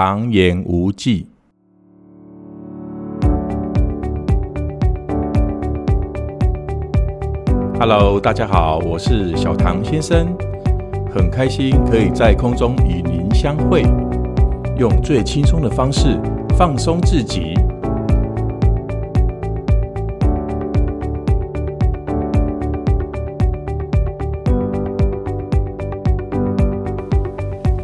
唐言无忌。Hello，大家好，我是小唐先生，很开心可以在空中与您相会，用最轻松的方式放松自己。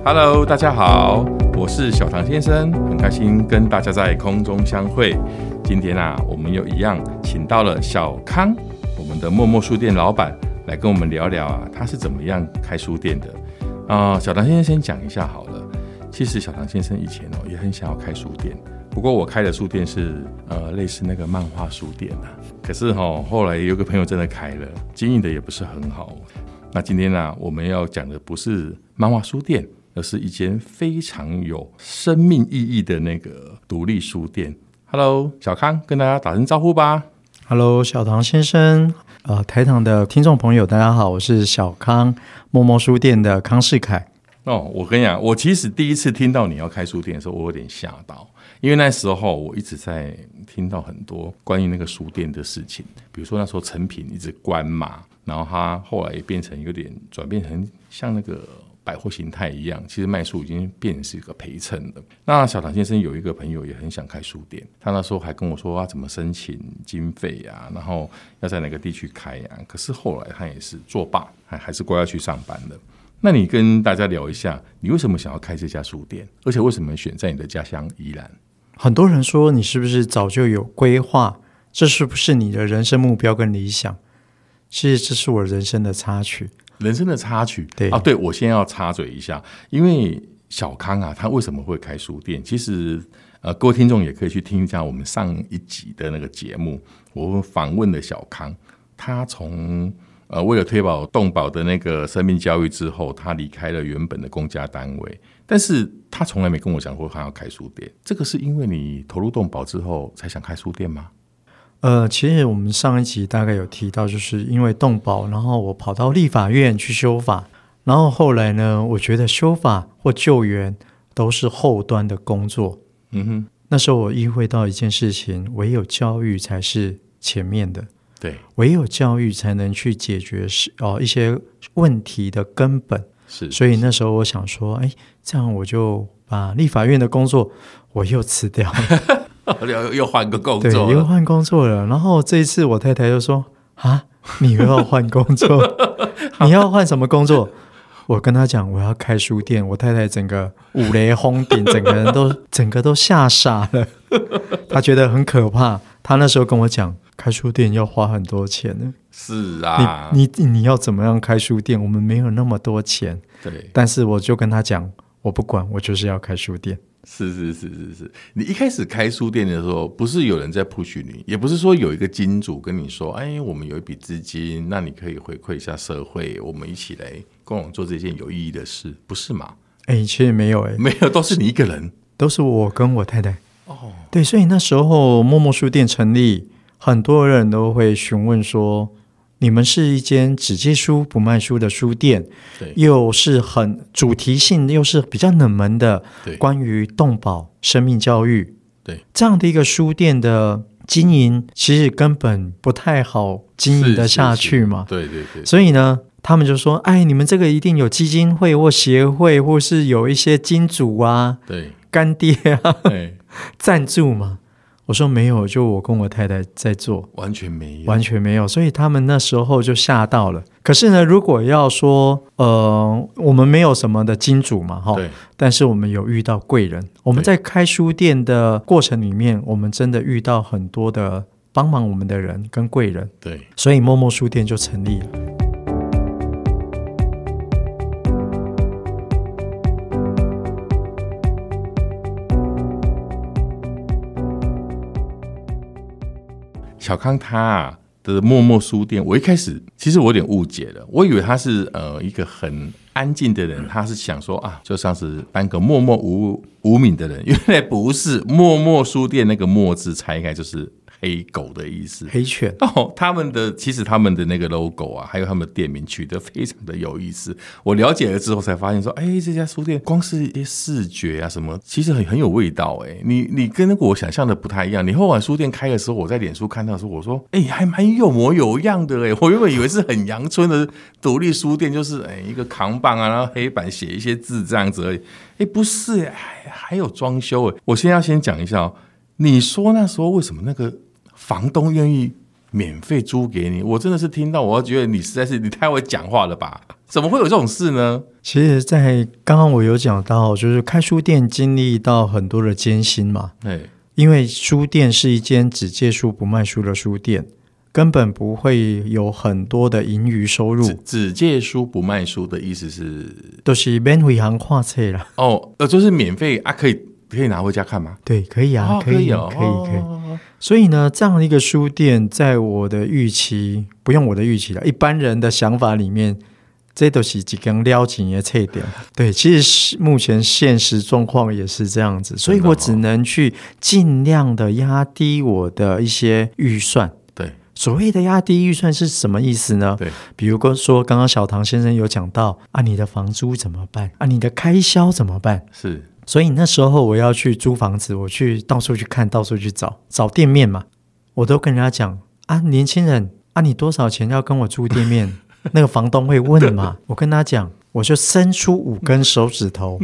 Hello，大家好，我是小唐先生，很开心跟大家在空中相会。今天啊，我们又一样请到了小康，我们的默默书店老板来跟我们聊聊啊，他是怎么样开书店的啊、小唐先生先讲一下好了。其实小唐先生以前哦也很想要开书店，不过我开的书店是呃类似那个漫画书店啊。可是哈、哦，后来有个朋友真的开了，经营的也不是很好。那今天呢、我们要讲的不是漫画书店。而是一间非常有生命意义的那个独立书店。Hello，小康，跟大家打声招呼吧。Hello，小唐先生，呃，台糖的听众朋友，大家好，我是小康默默书店的康世凯。哦，我跟你讲，我其实第一次听到你要开书店的时候，我有点吓到，因为那时候我一直在听到很多关于那个书店的事情，比如说那时候成品一直关嘛，然后它后来也变成有点转变成像那个。百货形态一样，其实卖书已经变成是一个陪衬了。那小唐先生有一个朋友也很想开书店，他那时候还跟我说啊，怎么申请经费呀，然后要在哪个地区开呀？可是后来他也是作罢，还还是乖乖去上班了。那你跟大家聊一下，你为什么想要开这家书店？而且为什么选在你的家乡宜兰？很多人说你是不是早就有规划？这是不是你的人生目标跟理想？其实这是我人生的插曲。人生的插曲，对啊，对，我先要插嘴一下，因为小康啊，他为什么会开书店？其实，呃，各位听众也可以去听一下我们上一集的那个节目，我访问了小康，他从呃为了推保动保的那个生命教育之后，他离开了原本的公家单位，但是他从来没跟我讲过他要开书店。这个是因为你投入动保之后才想开书店吗？呃，其实我们上一集大概有提到，就是因为动保，然后我跑到立法院去修法，然后后来呢，我觉得修法或救援都是后端的工作。嗯哼，那时候我意会到一件事情，唯有教育才是前面的，对，唯有教育才能去解决是哦一些问题的根本。是，所以那时候我想说，哎，这样我就把立法院的工作我又辞掉了。又又换个工作，对，又换工作了。然后这一次，我太太就说：“啊，你又要换工作？你要换什么工作？”我跟她讲：“我要开书店。”我太太整个五雷轰顶，整个人都整个都吓傻了。她觉得很可怕。她那时候跟我讲：“开书店要花很多钱呢。”是啊，你你你要怎么样开书店？我们没有那么多钱。对，但是我就跟她讲：“我不管，我就是要开书店。”是是是是是，你一开始开书店的时候，不是有人在 push 你，也不是说有一个金主跟你说，哎，我们有一笔资金，那你可以回馈一下社会，我们一起来共同做这件有意义的事，不是吗？哎，其实没有，哎，没有，都是你一个人，都是我跟我太太。哦，对，所以那时候默默书店成立，很多人都会询问说。你们是一间只借书不卖书的书店，对，又是很主题性，又是比较冷门的，对，关于动保、生命教育，对，这样的一个书店的经营，其实根本不太好经营得下去嘛，对对对。所以呢，他们就说：“哎，你们这个一定有基金会或协会，或是有一些金主啊，对，干爹啊，对，赞助嘛。”我说没有，就我跟我太太在做，完全没有，完全没有，所以他们那时候就吓到了。可是呢，如果要说，呃，我们没有什么的金主嘛，哈，对，但是我们有遇到贵人。我们在开书店的过程里面，我们真的遇到很多的帮忙我们的人跟贵人，对，所以默默书店就成立了。小康他的默默书店，我一开始其实我有点误解了，我以为他是呃一个很安静的人，他是想说啊，就像是当个默默无无名的人，原来不是。默默书店那个“默”字拆开就是黑狗的意思，黑犬。哦，他们的其实他们的那个 logo 啊，还有他们的店名取得非常的有意思。我了解了之后才发现说，哎，这家书店光是一些视觉啊什么，其实很很有味道。哎，你你跟那个我想象的不太一样。你后晚书店开的时候，我在脸书看到的时候，我说，哎，还蛮有模有样的哎。我原本以为是很阳春的独立书店，就是哎一个扛棒啊，然后黑板写一些字这样子而已。哎，不是，还还有装修哎。我先要先讲一下哦。你说那时候为什么那个房东愿意免费租给你？我真的是听到，我觉得你实在是你太会讲话了吧？怎么会有这种事呢？其实，在刚刚我有讲到，就是开书店经历到很多的艰辛嘛。对，因为书店是一间只借书不卖书的书店，根本不会有很多的盈余收入。只，借书不卖书的意思是，都是免费行跨册了。哦，呃，就是免费啊，可以。可以拿回家看吗？对，可以啊，可以，可以，可以。所以呢，这样的一个书店，在我的预期，不用我的预期了，一般人的想法里面，这都是几根撩紧的脆点。对，其实目前现实状况也是这样子，所以我只能去尽量的压低我的一些预算。对，所谓的压低预算是什么意思呢？对，比如说刚刚小唐先生有讲到啊，你的房租怎么办？啊，你的开销怎么办？是。所以那时候我要去租房子，我去到处去看，到处去找找店面嘛。我都跟人家讲啊，年轻人啊，你多少钱要跟我租店面？那个房东会问嘛。我跟他讲，我就伸出五根手指头，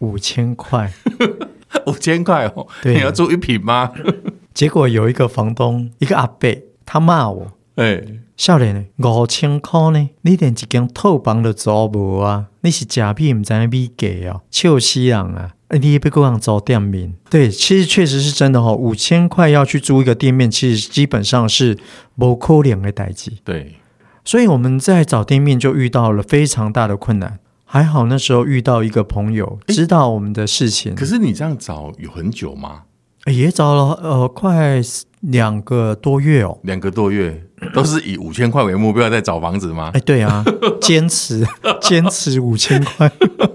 五千块，五千块哦。对，你要租一平吗？结果有一个房东，一个阿伯，他骂我，哎。少年呢，五千块呢？你连一间套房都租无啊？你是假币唔知咪给啊？笑死人啊！你也不够人租店面？对，其实确实是真的哈、哦。五千块要去租一个店面，其实基本上是无可能的代志。对，所以我们在找店面就遇到了非常大的困难。还好那时候遇到一个朋友，知道我们的事情。可是你这样找有很久吗？也找了呃，快两个多月哦。两个多月。都是以五千块为目标在找房子吗？哎，对啊，坚持坚持五千块，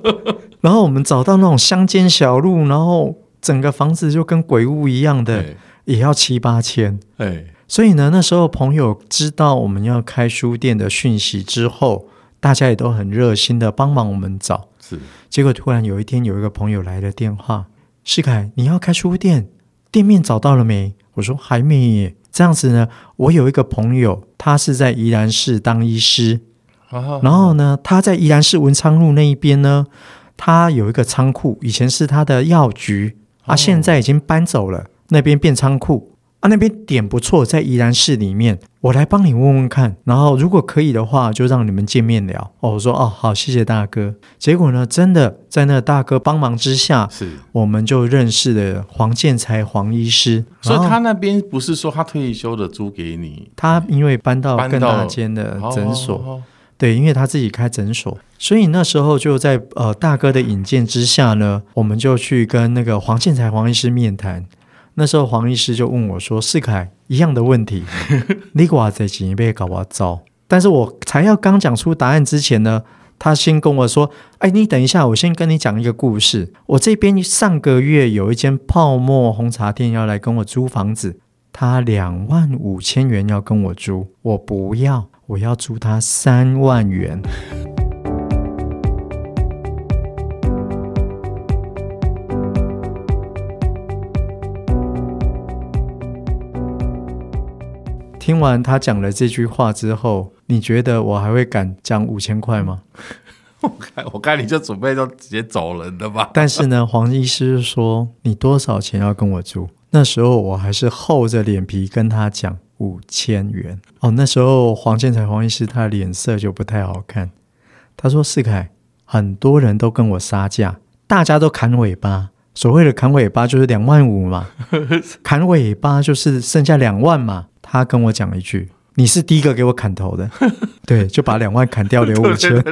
然后我们找到那种乡间小路，然后整个房子就跟鬼屋一样的，也要七八千。哎，所以呢，那时候朋友知道我们要开书店的讯息之后，大家也都很热心的帮忙我们找。是，结果突然有一天有一个朋友来了电话：“世凯，你要开书店，店面找到了没？”我说：“还没耶。”这样子呢，我有一个朋友，他是在宜兰市当医师，然后呢，他在宜兰市文昌路那一边呢，他有一个仓库，以前是他的药局，啊，现在已经搬走了，那边变仓库。啊，那边点不错，在宜兰市里面，我来帮你问问看，然后如果可以的话，就让你们见面聊。哦，我说哦，好，谢谢大哥。结果呢，真的在那大哥帮忙之下，是我们就认识了黄建才黄医师。所以他那边不是说他退休的租给你，他因为搬到更大间的诊所，哦哦哦、对，因为他自己开诊所，所以那时候就在呃大哥的引荐之下呢，我们就去跟那个黄建才黄医师面谈。那时候黄医师就问我说：“世凯，一样的问题，你寡在几倍搞我糟？”但是我才要刚讲出答案之前呢，他先跟我说：“哎，你等一下，我先跟你讲一个故事。我这边上个月有一间泡沫红茶店要来跟我租房子，他两万五千元要跟我租，我不要，我要租他三万元。”听完他讲了这句话之后，你觉得我还会敢讲五千块吗？我看，我看你就准备就直接走人的吧。但是呢，黄医师说你多少钱要跟我住？那时候我还是厚着脸皮跟他讲五千元。哦，那时候黄建才黄医师他的脸色就不太好看。他说：“世凯，很多人都跟我杀价，大家都砍尾巴。所谓的砍尾巴就是两万五嘛，砍尾巴就是剩下两万嘛。”他跟我讲一句：“你是第一个给我砍头的。”对，就把两万砍掉 留五千。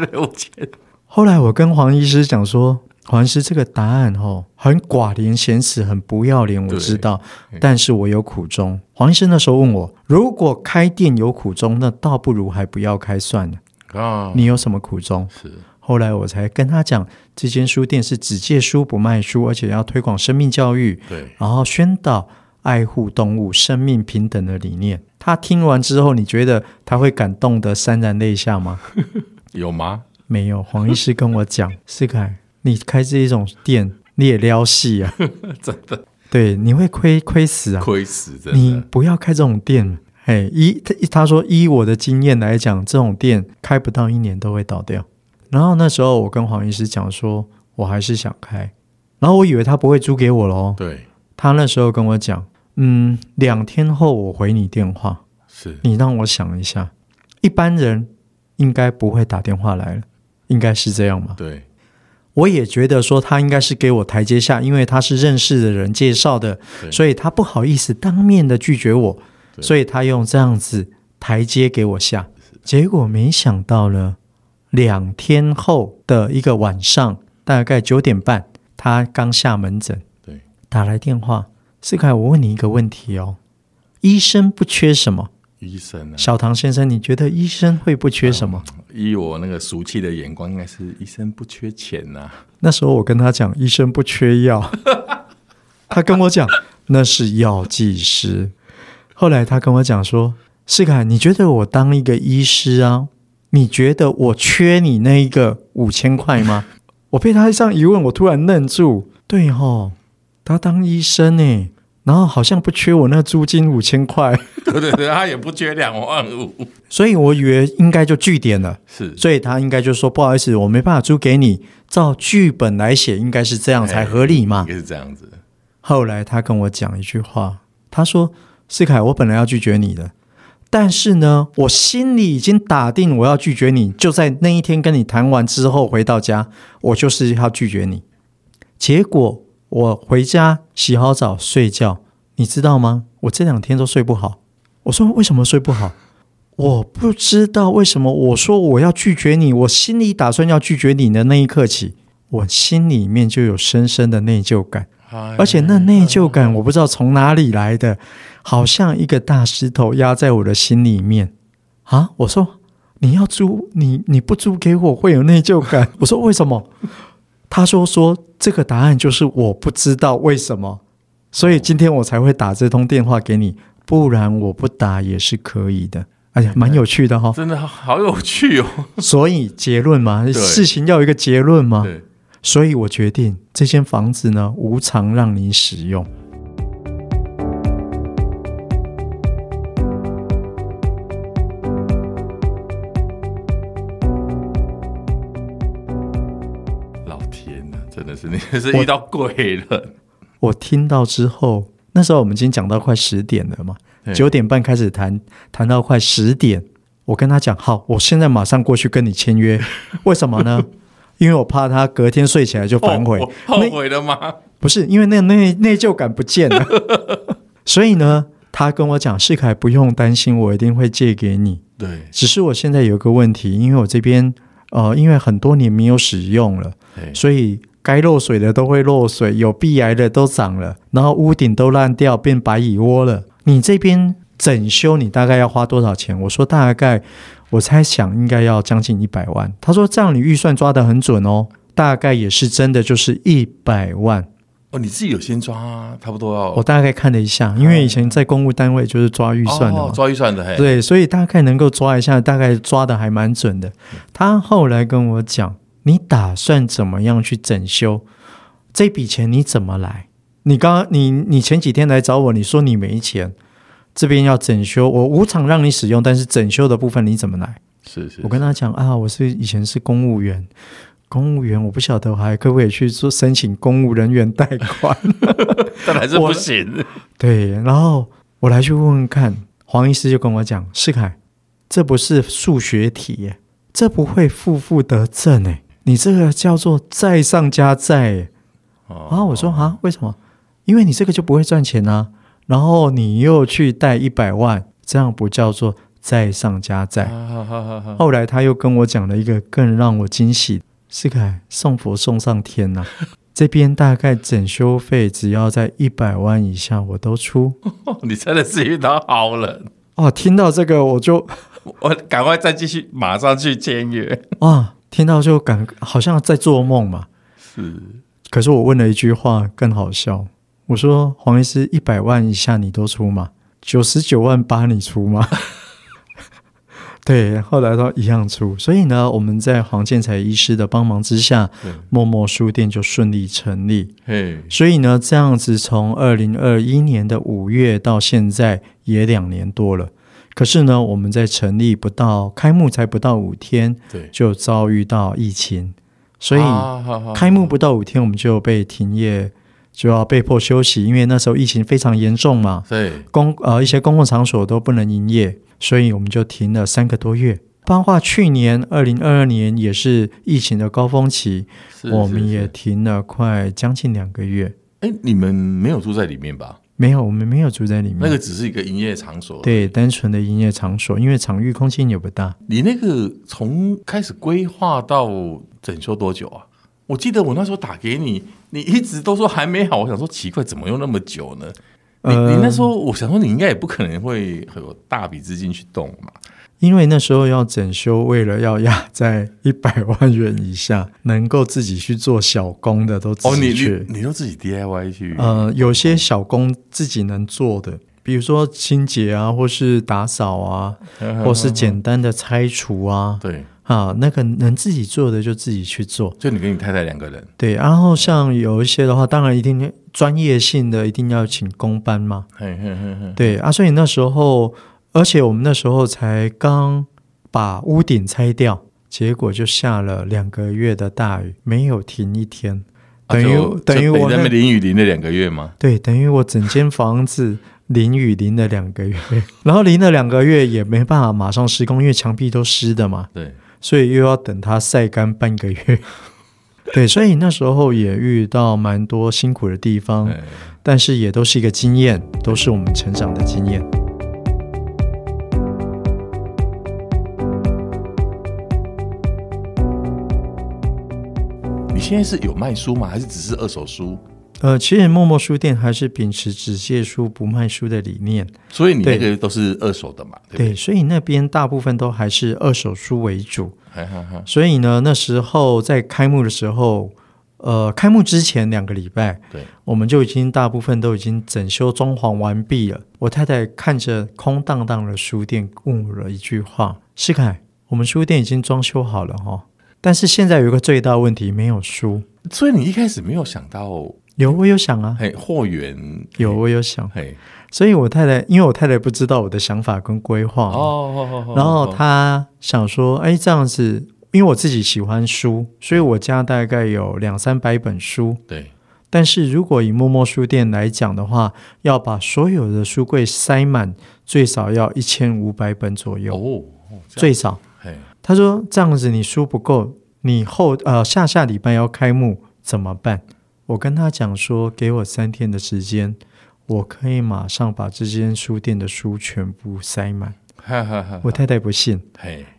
后来我跟黄医师讲说：“黄医师，这个答案哦，很寡廉鲜耻，很不要脸，我知道，但是我有苦衷。”黄医生那时候问我：“如果开店有苦衷，那倒不如还不要开算了。”啊，你有什么苦衷？是。后来我才跟他讲，这间书店是只借书不卖书，而且要推广生命教育。对，然后宣导。爱护动物、生命平等的理念。他听完之后，你觉得他会感动得潸然泪下吗？有吗？没有。黄医师跟我讲：“世凯，你开这一种店，你也撩戏啊！真的，对，你会亏亏死啊！亏死！的，你不要开这种店。嘿，依他他说，依我的经验来讲，这种店开不到一年都会倒掉。然后那时候我跟黄医师讲说，我还是想开。然后我以为他不会租给我喽。对，他那时候跟我讲。”嗯，两天后我回你电话，是你让我想一下，一般人应该不会打电话来了，应该是这样吗？对，我也觉得说他应该是给我台阶下，因为他是认识的人介绍的，所以他不好意思当面的拒绝我，所以他用这样子台阶给我下。结果没想到呢，两天后的一个晚上，大概九点半，他刚下门诊，对，打来电话。世凯，我问你一个问题哦，医生不缺什么？医生啊，小唐先生，你觉得医生会不缺什么？嗯，以我那个俗气的眼光，应该是医生不缺钱呐，啊。那时候我跟他讲，医生不缺药，他跟我讲那是药剂师。后来他跟我讲说，世凯，你觉得我当一个医师啊，你觉得我缺你那一个五千块吗？我被他这样一问，我突然愣住。对吼。他当医生呢，然后好像不缺我那租金五千块，对对对，他也不缺两万五，所以我以为应该就据点了，是，所以他应该就说不好意思，我没办法租给你，照剧本来写应该是这样才合理嘛，应该是这样子。后来他跟我讲一句话，他说：“世凯，我本来要拒绝你的，但是呢，我心里已经打定我要拒绝你，就在那一天跟你谈完之后回到家，我就是要拒绝你，结果。”我回家洗好澡睡觉，你知道吗？我这两天都睡不好。我说为什么睡不好？我不知道为什么。我说我要拒绝你，我心里打算要拒绝你的那一刻起，我心里面就有深深的内疚感，而且那内疚感我不知道从哪里来的，好像一个大石头压在我的心里面啊！我说你要租你你不租给我会有内疚感。我说为什么？他说说这个答案就是我不知道为什么，所以今天我才会打这通电话给你，不然我不打也是可以的。哎呀，蛮有趣的哈、哦，真的好有趣哦。所以结论嘛，事情要有一个结论嘛。对，所以我决定这间房子呢，无偿让你使用。老天呐，真的是 你是遇到鬼了我。我听到之后，那时候我们已经讲到快十点了嘛，九点半开始谈，谈到快十点。我跟他讲，好，我现在马上过去跟你签约。为什么呢？因为我怕他隔天睡起来就反悔。后悔了吗？不是，因为那内内疚感不见了。所以呢，他跟我讲，世凯不用担心，我一定会借给你。对，只是我现在有个问题，因为我这边呃，因为很多年没有使用了，所以。该漏水的都会漏水，有壁癌的都长了，然后屋顶都烂掉，变白蚁窝了。你这边整修，你大概要花多少钱？我说大概，我猜想应该要将近一百万。他说这样你预算抓得很准哦，大概也是真的，就是一百万。哦，你自己有先抓啊，差不多要。我大概看了一下，因为以前在公务单位就是抓预算的嘛，哦，抓预算的，嘿。对，所以大概能够抓一下，大概抓得还蛮准的。他后来跟我讲。你打算怎么样去整修？这笔钱你怎么来？你刚刚你你前几天来找我，你说你没钱，这边要整修，我无偿让你使用，但是整修的部分你怎么来？是是，是，我跟他讲啊，我是以前是公务员，公务员我不晓得我还可不可以去做申请公务人员贷款，但还是不行。对，然后我来去问问看，黄医师就跟我讲，世凯，这不是数学题耶，这不会负负得正哎。你这个叫做债上加债，然后！我说啊，为什么？因为你这个就不会赚钱啊，然后你又去贷一百万，这样不叫做债上加债。后来他又跟我讲了一个更让我惊喜，世凯送佛送上天呐！这边大概整修费只要在一百万以下，我都出。你真的是遇到好人哦！听到这个我就我赶快再继续，马上去签约 哇！听到就感好像在做梦嘛。是，可是我问了一句话更好笑，我说黄医师，一百万以下你都出吗？九十九万八你出吗？对，后来都一样出，所以呢，我们在黄建才医师的帮忙之下，默默书店就顺利成立。嘿，所以呢，这样子从二零二一年的五月到现在也两年多了。可是呢，我们在成立不到开幕才不到五天，对，就遭遇到疫情，所以开幕不到五天我们就被停业，就要被迫休息，因为那时候疫情非常严重嘛。对，公呃一些公共场所都不能营业。所以我们就停了三个多月。包括去年二零二二年也是疫情的高峰期，我们也停了快将近两个月。哎，你们没有住在里面吧？没有，我们没有住在里面。那个只是一个营业场所，对，单纯的营业场所，因为场域空间也不大。你那个从开始规划到整修多久啊？我记得我那时候打给你，你一直都说还没好。我想说奇怪，怎么用那么久呢？你你那时候，我想说你应该也不可能会有大笔资金去动嘛，因为那时候要整修，为了要压在一百万元以下，能够自己去做小工的都自己去，哦、你你，你都自己 DIY 去。呃，有些小工自己能做的，比如说清洁啊，或是打扫啊，或是简单的拆除啊，对。啊，那个能自己做的就自己去做，就你跟你太太两个人。对，然后像有一些的话，当然一定专业性的，一定要请工班嘛。嘿嘿嘿嘿对啊，所以那时候，而且我们那时候才刚把屋顶拆掉，结果就下了两个月的大雨，没有停一天，等于、啊、等于我那边淋雨淋了两个月吗？对，等于我整间房子淋雨淋了两个月，然后淋了两个月也没办法马上施工，因为墙壁都湿的嘛。对。所以又要等它晒干半个月，对，所以那时候也遇到蛮多辛苦的地方，但是也都是一个经验，都是我们成长的经验。你现在是有卖书吗？还是只是二手书？呃，其实默默书店还是秉持只借书不卖书的理念，所以你那个都是二手的嘛？对，对，对，所以那边大部分都还是二手书为主。所以呢，那时候在开幕的时候，呃，开幕之前两个礼拜，对，我们就已经大部分都已经整修装潢完毕了。我太太看着空荡荡的书店，问我了一句话：“世凯，我们书店已经装修好了哈，但是现在有一个最大问题，没有书。”所以你一开始没有想到。有，我有想啊，嘿，货源。有，我有想，嘿，所以我太太，因为我太太不知道我的想法跟规划，哦，然后她想说，哎，这样子，因为我自己喜欢书，所以我家大概有两三百本书，对，但是如果以默默书店来讲的话，要把所有的书柜塞满，最少要一千五百本左右，哦，最少，嘿，她说这样子你书不够，你后呃下下礼拜要开幕怎么办？我跟他讲说，给我三天的时间，我可以马上把这间书店的书全部塞满。我太太不信，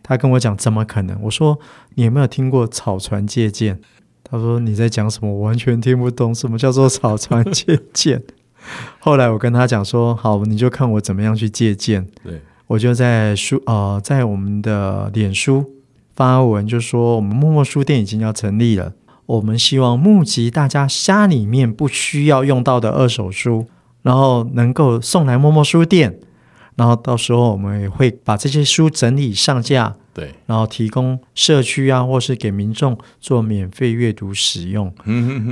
他跟我讲怎么可能？我说你有没有听过草船借箭？他说你在讲什么？我完全听不懂什么叫做草船借箭。后来我跟他讲说，好，你就看我怎么样去借箭。对，我就在书呃，在我们的脸书发文，就说我们默默书店已经要成立了。我们希望募集大家家里面不需要用到的二手书，然后能够送来默默书店，然后到时候我们也会把这些书整理上架，对，然后提供社区啊，或是给民众做免费阅读使用。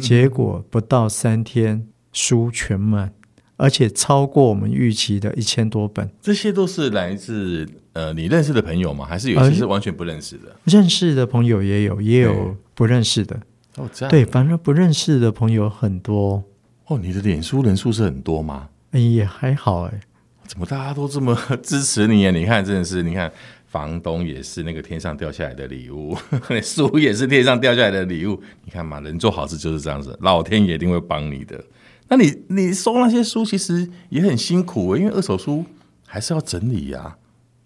结果不到三天，书全满，而且超过我们预期的一千多本。这些都是来自呃你认识的朋友吗？还是有些是完全不认识的？呃，认识的朋友也有，也有不认识的。哦，这样对，反正不认识的朋友很多。哦，你的脸书人数是很多吗？哎，也还好哎。怎么大家都这么 支持你啊？你看，真的是，你看房东也是那个天上掉下来的礼物，书也是天上掉下来的礼物。你看嘛，人做好事就是这样子，老天爷一定会帮你的。那你你收那些书，其实也很辛苦，因为二手书还是要整理呀、啊。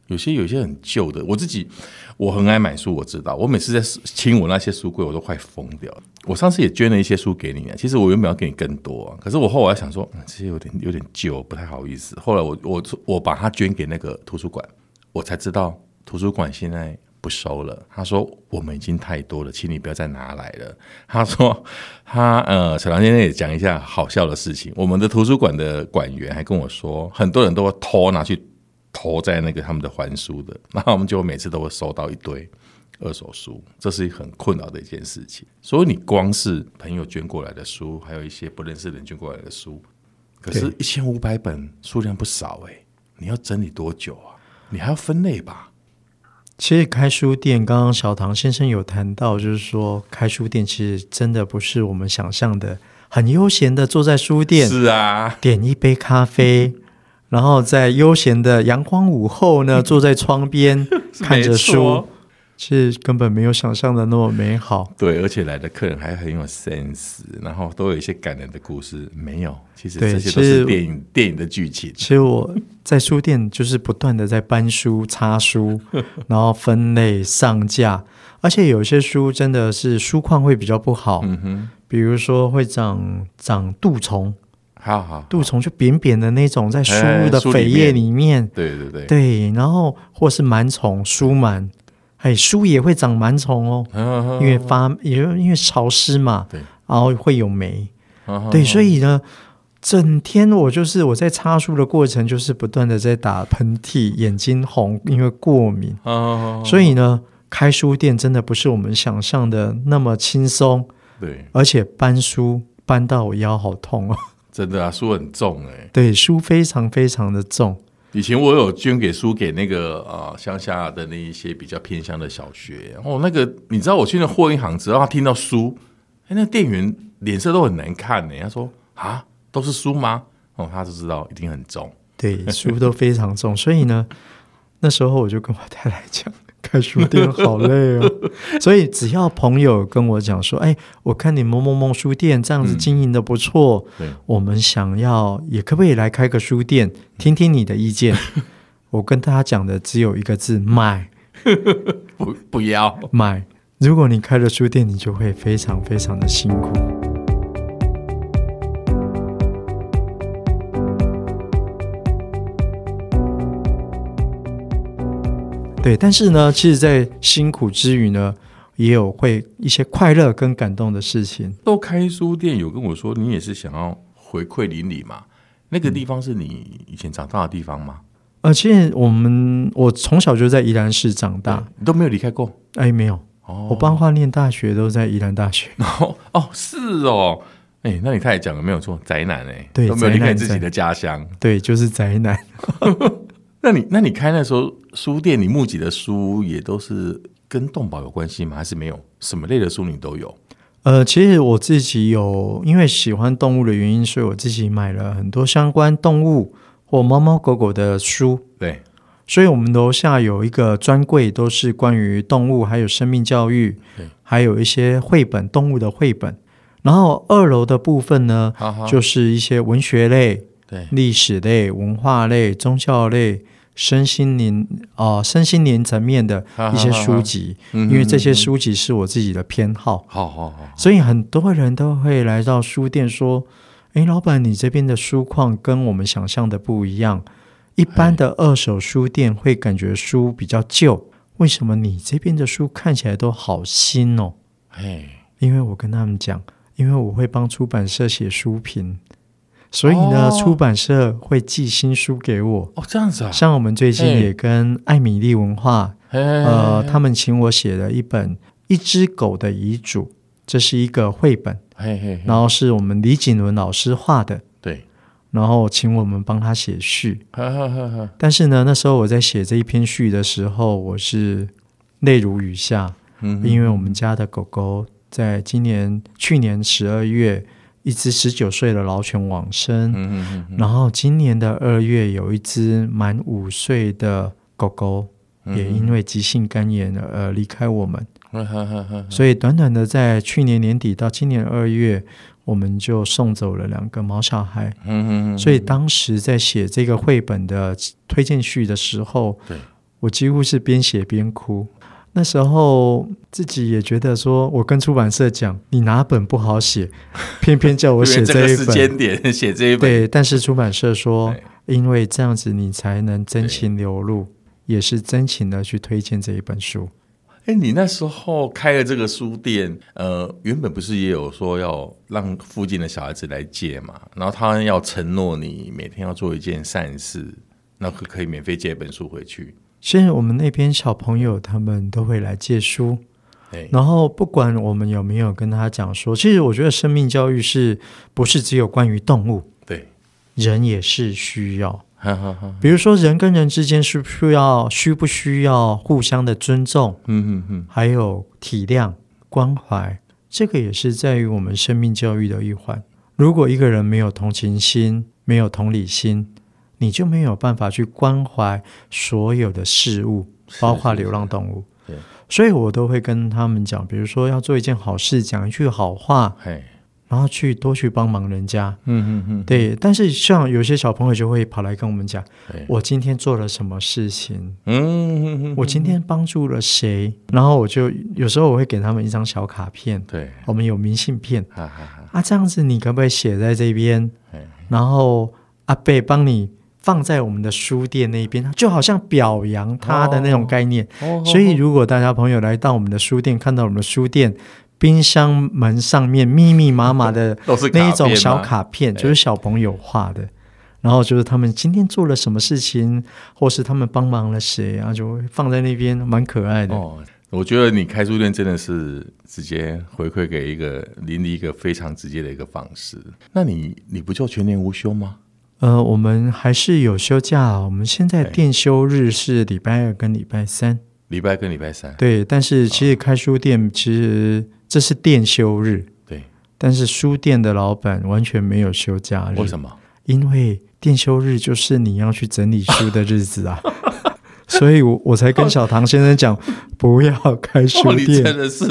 有些有些很旧的，我自己我很爱买书，我知道，我每次在清我那些书柜，我都快疯掉了。我上次也捐了一些书给你啊，其实我原本要给你更多啊，可是我后来想说，嗯，这些有点有点旧，不太好意思。后来我我我把它捐给那个图书馆，我才知道图书馆现在不收了。他说我们已经太多了，请你不要再拿来了。他说他呃，小梁先生也讲一下好笑的事情。我们的图书馆的馆员还跟我说，很多人都会偷拿去投在那个他们的还书的，然后我们就每次都会收到一堆二手书，这是很困扰的一件事情。所以你光是朋友捐过来的书，还有一些不认识的人捐过来的书，可是一千五百本数量不少哎、欸，你要整理多久啊？你还要分类吧？其实开书店，刚刚小唐先生有谈到，就是说开书店其实真的不是我们想象的很悠闲的坐在书店，是啊，点一杯咖啡，然后在悠闲的阳光午后呢，坐在窗边 看着书。是根本没有想象的那么美好。对，而且来的客人还很有 sense，然后都有一些感人的故事。没有，其实这些都是电影电影的剧情。其实我在书店就是不断的在搬书、擦书，然后分类上架。而且有些书真的是书况会比较不好，嗯哼，比如说会长长蠹虫，好好，蠹虫就扁扁的那种，在书的扉页里面，对对对，对，然后或是螨虫、书螨。哎，书也会长螨虫哦，因为发，也因为潮湿嘛，对，然后会有霉，对，所以呢，整天我就是我在擦书的过程，就是不断的在打喷嚏，眼睛红，因为过敏，所以呢，开书店真的不是我们想象的那么轻松，对，而且搬书搬到我腰好痛哦，真的啊，书很重哎，对，书非常非常的重。以前我有捐给书给那个呃乡下的那一些比较偏乡的小学，哦，那个你知道我去那货运行，只要他听到书，哎，那店员脸色都很难看呢。他说啊，都是书吗？哦，他就知道一定很重，对，书都非常重，所以呢，那时候我就跟我太太讲。开书店好累哦，所以只要朋友跟我讲说：“哎，我看你某某某书店这样子经营的不错，嗯、我们想要也可不可以来开个书店，听听你的意见？” 我跟大家讲的只有一个字：买，不不要买。如果你开了书店，你就会非常非常的辛苦。对，但是呢，其实，在辛苦之余呢，也有会一些快乐跟感动的事情。都开书店，有跟我说，你也是想要回馈邻里嘛？那个地方是你以前长大的地方吗？呃，其实我们我从小就在宜兰市长大，你都没有离开过？哎，没有。哦，我爸念大学都在宜兰大学。哦 哦，是哦。哎，那你太太讲了没有错，宅男哎，对，都没有离开自己的家乡。对，就是宅男。那你那你开那时候书店，你募集的书也都是跟动保有关系吗？还是没有？什么类的书你都有？呃，其实我自己有，因为喜欢动物的原因，所以我自己买了很多相关动物或猫猫狗狗的书。对，所以我们楼下有一个专柜，都是关于动物还有生命教育，对，还有一些绘本，动物的绘本。然后二楼的部分呢，好好就是一些文学类、对，历史类、文化类、宗教类。身心灵啊、呃，身心灵层面的一些书籍，因为这些书籍是我自己的偏好。好好好，所以很多人都会来到书店说：“哎，老板，你这边的书况跟我们想象的不一样。一般的二手书店会感觉书比较旧，为什么你这边的书看起来都好新哦？”哎，因为我跟他们讲，因为我会帮出版社写书评。所以呢，哦、出版社会寄新书给我。哦，这样子啊。像我们最近也跟艾米丽文化，呃，他们请我写了一本《一只狗的遗嘱》，这是一个绘本。嘿嘿嘿。然后是我们李景伦老师画的。对。然后请我们帮他写序。但是呢，那时候我在写这一篇序的时候，我是泪如雨下。嗯。因为我们家的狗狗在今年去年十二月。一只十九岁的老犬往生，然后今年的二月有一只满五岁的狗狗也因为急性肝炎而离开我们，所以短短的在去年年底到今年二月，我们就送走了两个毛小孩，嗯嗯嗯，所以当时在写这个绘本的推荐序的时候，我几乎是边写边哭。那时候自己也觉得说，我跟出版社讲，你哪本不好写，偏偏叫我写这一本。时间点写这一本。对，但是出版社说，因为这样子你才能真情流露，也是真情的去推荐这一本书。哎，你那时候开了这个书店，呃，原本不是也有说要让附近的小孩子来借嘛？然后他要承诺你每天要做一件善事，那可可以免费借一本书回去。现在我们那边小朋友他们都会来借书，然后不管我们有没有跟他讲说，其实我觉得生命教育是不是只有关于动物？对，人也是需要。比如说，人跟人之间是不需要需不需要互相的尊重？嗯嗯嗯，还有体谅、关怀，这个也是在于我们生命教育的一环。如果一个人没有同情心、没有同理心，你就没有办法去关怀所有的事物，包括流浪动物。对，所以我都会跟他们讲，比如说要做一件好事，讲一句好话。然后去多去帮忙人家，嗯嗯嗯，对。但是像有些小朋友就会跑来跟我们讲，我今天做了什么事情，嗯，我今天帮助了谁，然后我就有时候我会给他们一张小卡片，对，我们有明信片，啊，这样子你可不可以写在这边？然后阿贝帮你放在我们的书店那边，就好像表扬他的那种概念。哦，所以如果大家朋友来到我们的书店，看到我们的书店。冰箱门上面密密麻麻的 那一种小卡片，就是小朋友画的，然后就是他们今天做了什么事情，或是他们帮忙了谁，然后就会放在那边，蛮可爱的。哦，我觉得你开书店真的是直接回馈给一个邻里一个非常直接的一个方式。那你你不就全年无休吗？呃，我们还是有休假，我们现在店休日是礼拜二跟礼拜三，礼拜跟礼拜三。对，但是其实开书店其实。这是店休日，对，但是书店的老板完全没有休假日。为什么？因为店休日就是你要去整理书的日子啊，所以我我才跟小唐先生讲，不要开书店。真的是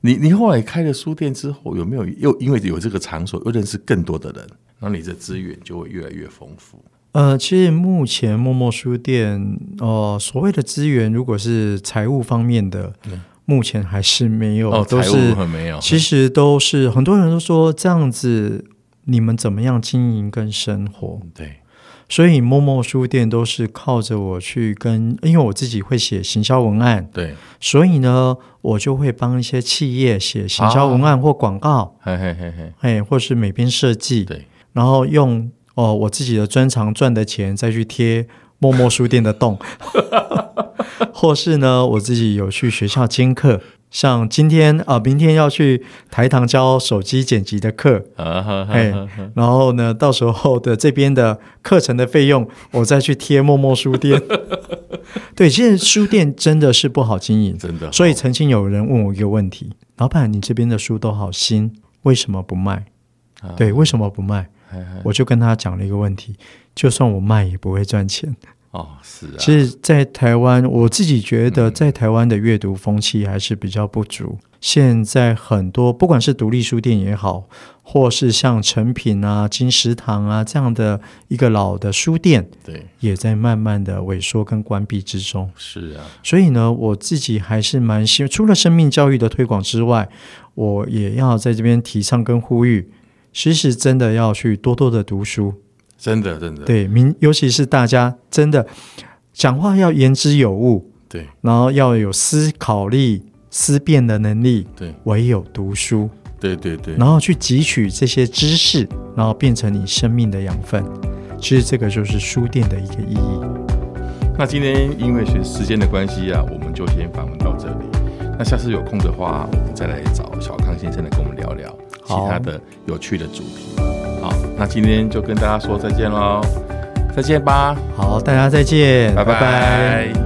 你，你后来开了书店之后，有没有又因为有这个场所，又认识更多的人，那你的资源就会越来越丰富？呃，其实目前默默书店，哦、呃，所谓的资源，如果是财务方面的。嗯目前还是没有，哦、都是没有。其实都是很多人都说这样子，你们怎么样经营跟生活？对，所以默默书店都是靠着我去跟，因为我自己会写行销文案，对，所以呢，我就会帮一些企业写行销文案或广告，嘿嘿嘿嘿，哎，或是美编设计，对，然后用哦我自己的专长赚的钱再去贴默默书店的洞。或是呢，我自己有去学校兼课，像今天啊、呃，明天要去台堂教手机剪辑的课，哎，然后呢，到时候的这边的课程的费用，我再去贴默默书店。对，其实书店真的是不好经营，真的。所以曾经有人问我一个问题：老板，你这边的书都好新，为什么不卖？对，为什么不卖？我就跟他讲了一个问题：就算我卖，也不会赚钱。哦，是啊。其实，在台湾，我自己觉得，在台湾的阅读风气还是比较不足。嗯、现在很多，不管是独立书店也好，或是像成品啊、金石堂啊这样的一个老的书店，对，也在慢慢的萎缩跟关闭之中。是啊。所以呢，我自己还是蛮希望，除了生命教育的推广之外，我也要在这边提倡跟呼吁，其实真的要去多多的读书。真的，真的，对，明尤其是大家真的讲话要言之有物，对，然后要有思考力、思辨的能力，对，唯有读书，对对对，然后去汲取这些知识，然后变成你生命的养分。其实这个就是书店的一个意义。那今天因为是时间的关系啊，我们就先访问到这里。那下次有空的话，我们再来找小康先生来跟我们聊聊其他的有趣的主题。好，那今天就跟大家说再见喽，再见吧。好，大家再见，拜拜。拜拜。